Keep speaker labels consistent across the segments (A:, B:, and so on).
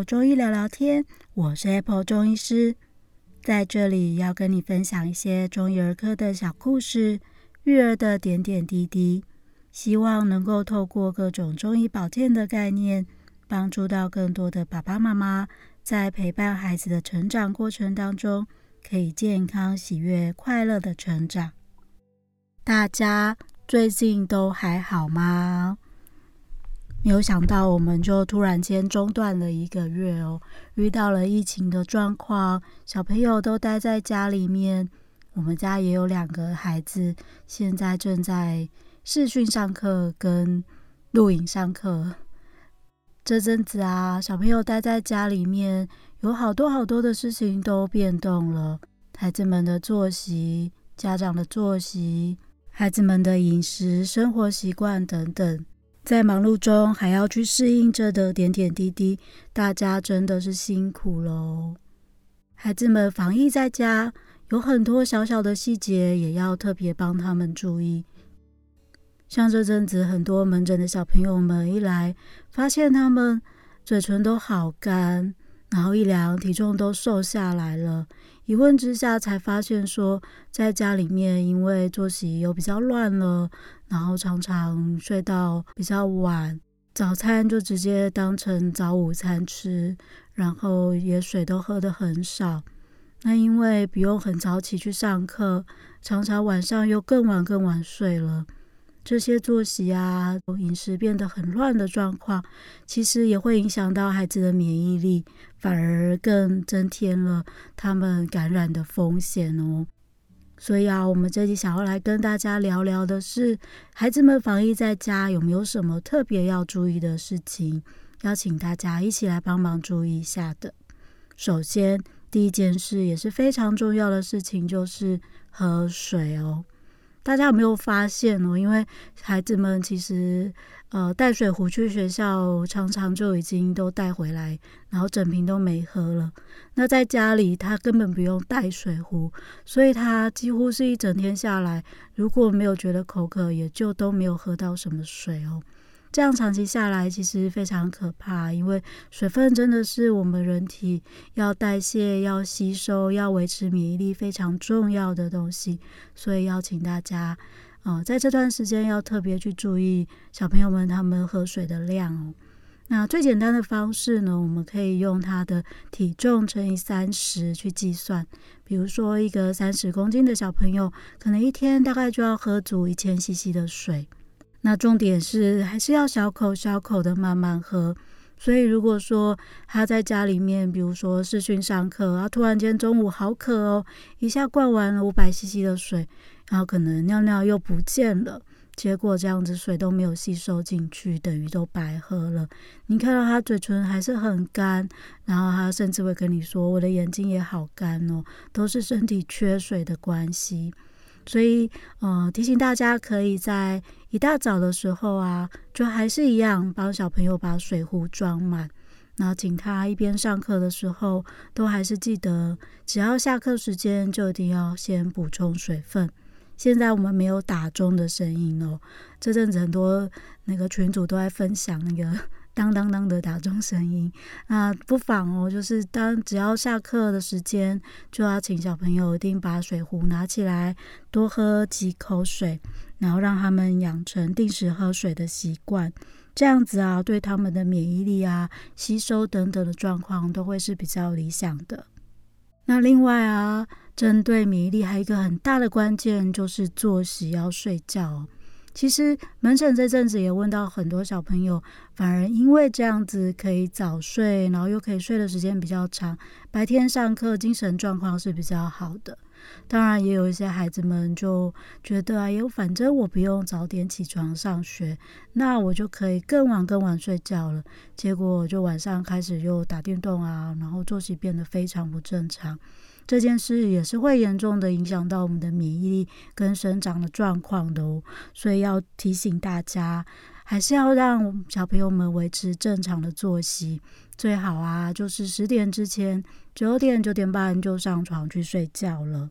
A: 来到 Apple 中医聊聊天，我是 Apple 中医师，在这里要跟你分享一些中医儿科的小故事，育儿的点点滴滴，希望能够透过各种中医保健的概念，帮助到更多的爸爸妈妈，在陪伴孩子的成长过程当中，可以健康、喜悦、快乐的成长。大家最近都还好吗？没有想到，我们就突然间中断了一个月哦，遇到了疫情的状况，小朋友都待在家里面。我们家也有两个孩子，现在正在视讯上课跟录影上课。这阵子啊，小朋友待在家里面，有好多好多的事情都变动了，孩子们的作息、家长的作息、孩子们的饮食、生活习惯等等。在忙碌中还要去适应这的点点滴滴，大家真的是辛苦喽。孩子们防疫在家，有很多小小的细节也要特别帮他们注意。像这阵子很多门诊的小朋友们一来，发现他们嘴唇都好干，然后一量体重都瘦下来了。一问之下才发现说，在家里面因为作息又比较乱了。然后常常睡到比较晚，早餐就直接当成早午餐吃，然后也水都喝得很少。那因为不用很早起去上课，常常晚上又更晚更晚睡了。这些作息啊，饮食变得很乱的状况，其实也会影响到孩子的免疫力，反而更增添了他们感染的风险哦。所以啊，我们这集想要来跟大家聊聊的是，孩子们防疫在家有没有什么特别要注意的事情？邀请大家一起来帮忙注意一下的。首先，第一件事也是非常重要的事情，就是喝水哦。大家有没有发现哦？因为孩子们其实呃带水壶去学校，常常就已经都带回来，然后整瓶都没喝了。那在家里他根本不用带水壶，所以他几乎是一整天下来，如果没有觉得口渴，也就都没有喝到什么水哦。这样长期下来，其实非常可怕，因为水分真的是我们人体要代谢、要吸收、要维持免疫力非常重要的东西。所以邀请大家，呃，在这段时间要特别去注意小朋友们他们喝水的量哦。那最简单的方式呢，我们可以用他的体重乘以三十去计算。比如说，一个三十公斤的小朋友，可能一天大概就要喝足一千 CC 的水。那重点是还是要小口小口的慢慢喝，所以如果说他在家里面，比如说视讯上课，然后突然间中午好渴哦，一下灌完了五百 CC 的水，然后可能尿尿又不见了，结果这样子水都没有吸收进去，等于都白喝了。你看到他嘴唇还是很干，然后他甚至会跟你说：“我的眼睛也好干哦，都是身体缺水的关系。”所以，呃，提醒大家可以在一大早的时候啊，就还是一样帮小朋友把水壶装满，然后请他一边上课的时候，都还是记得，只要下课时间就一定要先补充水分。现在我们没有打钟的声音哦，这阵子很多那个群主都在分享那个。当当当的打钟声音，那不妨哦，就是当只要下课的时间，就要请小朋友一定把水壶拿起来，多喝几口水，然后让他们养成定时喝水的习惯。这样子啊，对他们的免疫力啊、吸收等等的状况都会是比较理想的。那另外啊，针对免疫力还有一个很大的关键，就是作息要睡觉。其实门诊这阵子也问到很多小朋友，反而因为这样子可以早睡，然后又可以睡的时间比较长，白天上课精神状况是比较好的。当然，也有一些孩子们就觉得，哎呦，反正我不用早点起床上学，那我就可以更晚更晚睡觉了。结果就晚上开始又打电动啊，然后作息变得非常不正常。这件事也是会严重的影响到我们的免疫力跟生长的状况的哦，所以要提醒大家，还是要让小朋友们维持正常的作息，最好啊，就是十点之前，九点九点半就上床去睡觉了。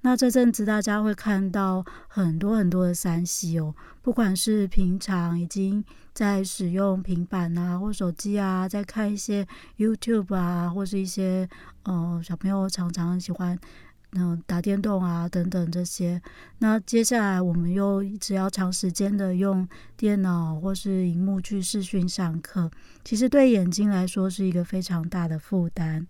A: 那这阵子大家会看到很多很多的三 C 哦，不管是平常已经在使用平板啊或手机啊，在看一些 YouTube 啊，或是一些呃小朋友常常喜欢嗯、打电动啊等等这些。那接下来我们又一直要长时间的用电脑或是荧幕去视讯上课，其实对眼睛来说是一个非常大的负担。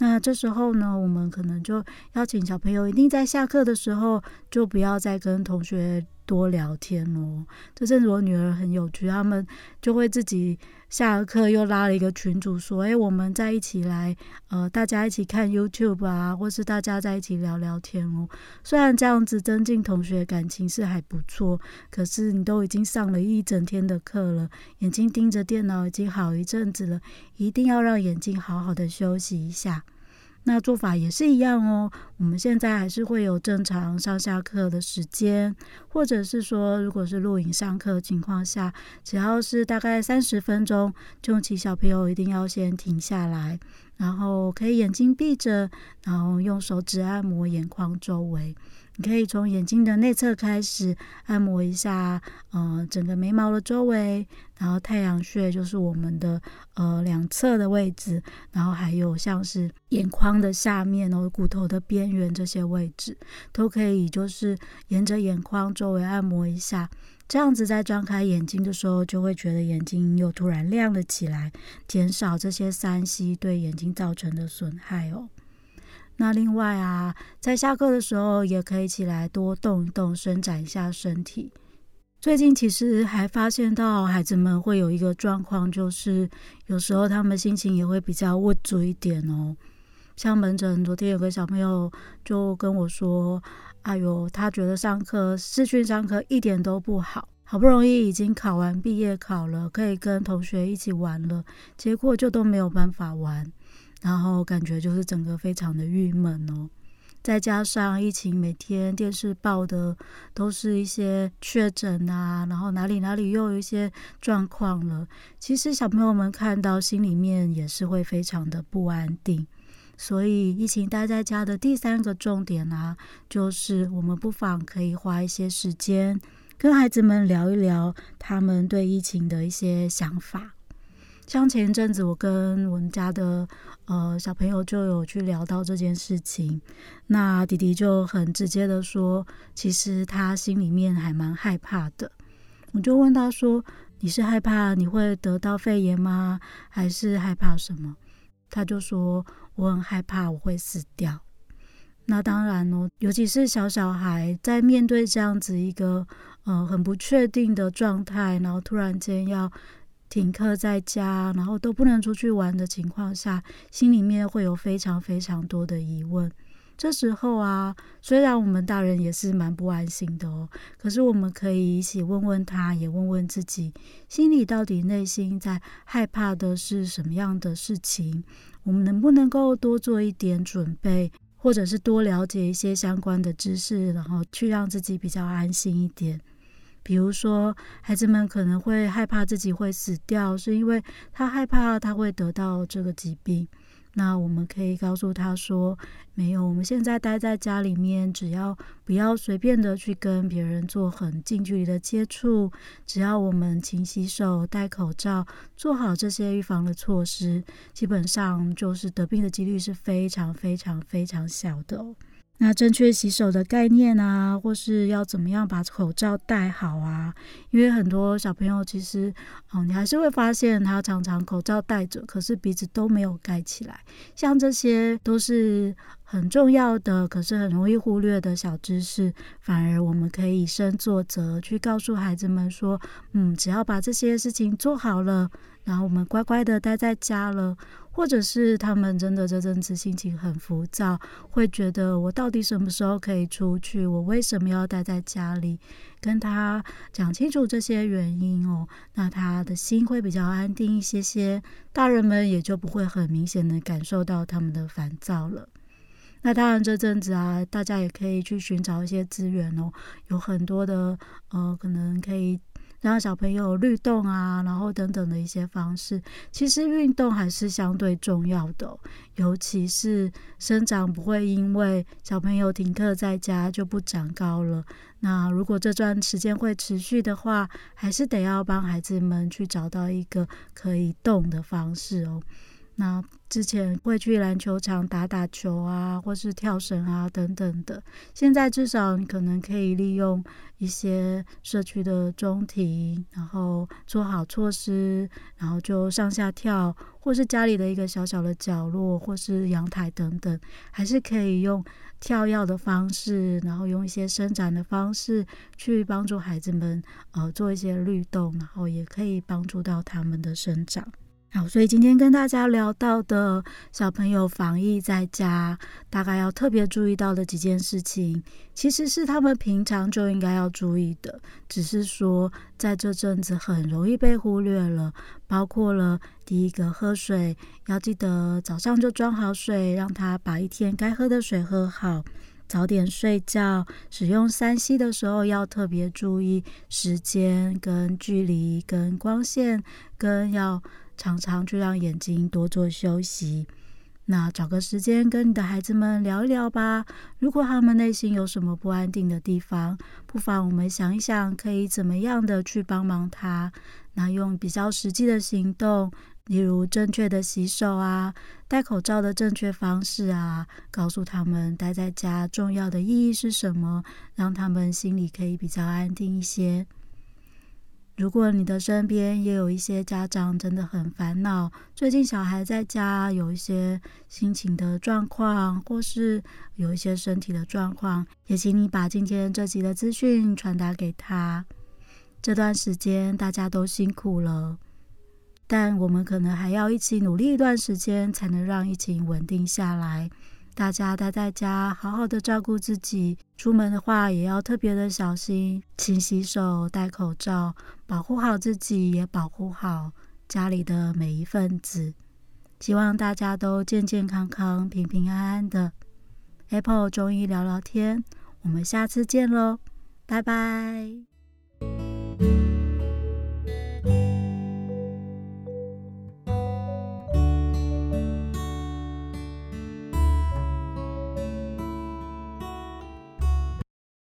A: 那这时候呢，我们可能就邀请小朋友，一定在下课的时候就不要再跟同学多聊天哦。这阵子我女儿很有趣，他们就会自己下了课又拉了一个群组，说：“哎，我们再一起来，呃，大家一起看 YouTube 啊，或是大家在一起聊聊天哦。”虽然这样子增进同学感情是还不错，可是你都已经上了一整天的课了，眼睛盯着电脑已经好一阵子了，一定要让眼睛好好的休息一下。那做法也是一样哦。我们现在还是会有正常上下课的时间，或者是说，如果是录影上课情况下，只要是大概三十分钟，就请小朋友一定要先停下来，然后可以眼睛闭着，然后用手指按摩眼眶周围。你可以从眼睛的内侧开始按摩一下，呃，整个眉毛的周围，然后太阳穴就是我们的呃两侧的位置，然后还有像是眼眶的下面哦，骨头的边缘这些位置，都可以就是沿着眼眶周围按摩一下，这样子在张开眼睛的时候，就会觉得眼睛又突然亮了起来，减少这些三 C 对眼睛造成的损害哦。那另外啊，在下课的时候也可以起来多动一动，伸展一下身体。最近其实还发现到孩子们会有一个状况，就是有时候他们心情也会比较郁卒一点哦。像门诊昨天有个小朋友就跟我说：“哎呦，他觉得上课视讯上课一点都不好，好不容易已经考完毕业考了，可以跟同学一起玩了，结果就都没有办法玩。”然后感觉就是整个非常的郁闷哦，再加上疫情，每天电视报的都是一些确诊啊，然后哪里哪里又有一些状况了。其实小朋友们看到心里面也是会非常的不安定。所以疫情待在家的第三个重点啊，就是我们不妨可以花一些时间跟孩子们聊一聊他们对疫情的一些想法。像前一阵子，我跟我们家的呃小朋友就有去聊到这件事情，那弟弟就很直接的说，其实他心里面还蛮害怕的。我就问他说：“你是害怕你会得到肺炎吗？还是害怕什么？”他就说：“我很害怕我会死掉。”那当然哦，尤其是小小孩在面对这样子一个呃很不确定的状态，然后突然间要停课在家，然后都不能出去玩的情况下，心里面会有非常非常多的疑问。这时候啊，虽然我们大人也是蛮不安心的哦，可是我们可以一起问问他，也问问自己，心里到底内心在害怕的是什么样的事情？我们能不能够多做一点准备，或者是多了解一些相关的知识，然后去让自己比较安心一点？比如说，孩子们可能会害怕自己会死掉，是因为他害怕他会得到这个疾病。那我们可以告诉他说：“没有，我们现在待在家里面，只要不要随便的去跟别人做很近距离的接触，只要我们勤洗手、戴口罩，做好这些预防的措施，基本上就是得病的几率是非常非常非常小的哦。”那正确洗手的概念啊，或是要怎么样把口罩戴好啊？因为很多小朋友其实，哦，你还是会发现他常常口罩戴着，可是鼻子都没有盖起来。像这些都是很重要的，可是很容易忽略的小知识，反而我们可以以身作则，去告诉孩子们说，嗯，只要把这些事情做好了，然后我们乖乖的待在家了。或者是他们真的这阵子心情很浮躁，会觉得我到底什么时候可以出去？我为什么要待在家里？跟他讲清楚这些原因哦，那他的心会比较安定一些些，大人们也就不会很明显的感受到他们的烦躁了。那当然这阵子啊，大家也可以去寻找一些资源哦，有很多的呃，可能可以。让小朋友律动啊，然后等等的一些方式。其实运动还是相对重要的，尤其是生长不会因为小朋友停课在家就不长高了。那如果这段时间会持续的话，还是得要帮孩子们去找到一个可以动的方式哦。那之前会去篮球场打打球啊，或是跳绳啊等等的。现在至少你可能可以利用一些社区的中庭，然后做好措施，然后就上下跳，或是家里的一个小小的角落，或是阳台等等，还是可以用跳跃的方式，然后用一些伸展的方式去帮助孩子们呃做一些律动，然后也可以帮助到他们的生长。好，所以今天跟大家聊到的小朋友防疫在家，大概要特别注意到的几件事情，其实是他们平常就应该要注意的，只是说在这阵子很容易被忽略了。包括了第一个，喝水要记得早上就装好水，让他把一天该喝的水喝好。早点睡觉，使用三 C 的时候要特别注意时间跟距离跟光线，跟要。常常去让眼睛多做休息，那找个时间跟你的孩子们聊一聊吧。如果他们内心有什么不安定的地方，不妨我们想一想，可以怎么样的去帮忙他。那用比较实际的行动，例如正确的洗手啊，戴口罩的正确方式啊，告诉他们待在家重要的意义是什么，让他们心里可以比较安定一些。如果你的身边也有一些家长真的很烦恼，最近小孩在家有一些心情的状况，或是有一些身体的状况，也请你把今天这集的资讯传达给他。这段时间大家都辛苦了，但我们可能还要一起努力一段时间，才能让疫情稳定下来。大家待在家，好好的照顾自己。出门的话，也要特别的小心，勤洗手、戴口罩，保护好自己，也保护好家里的每一份子。希望大家都健健康康、平平安安的。Apple 中医聊聊天，我们下次见喽，拜拜。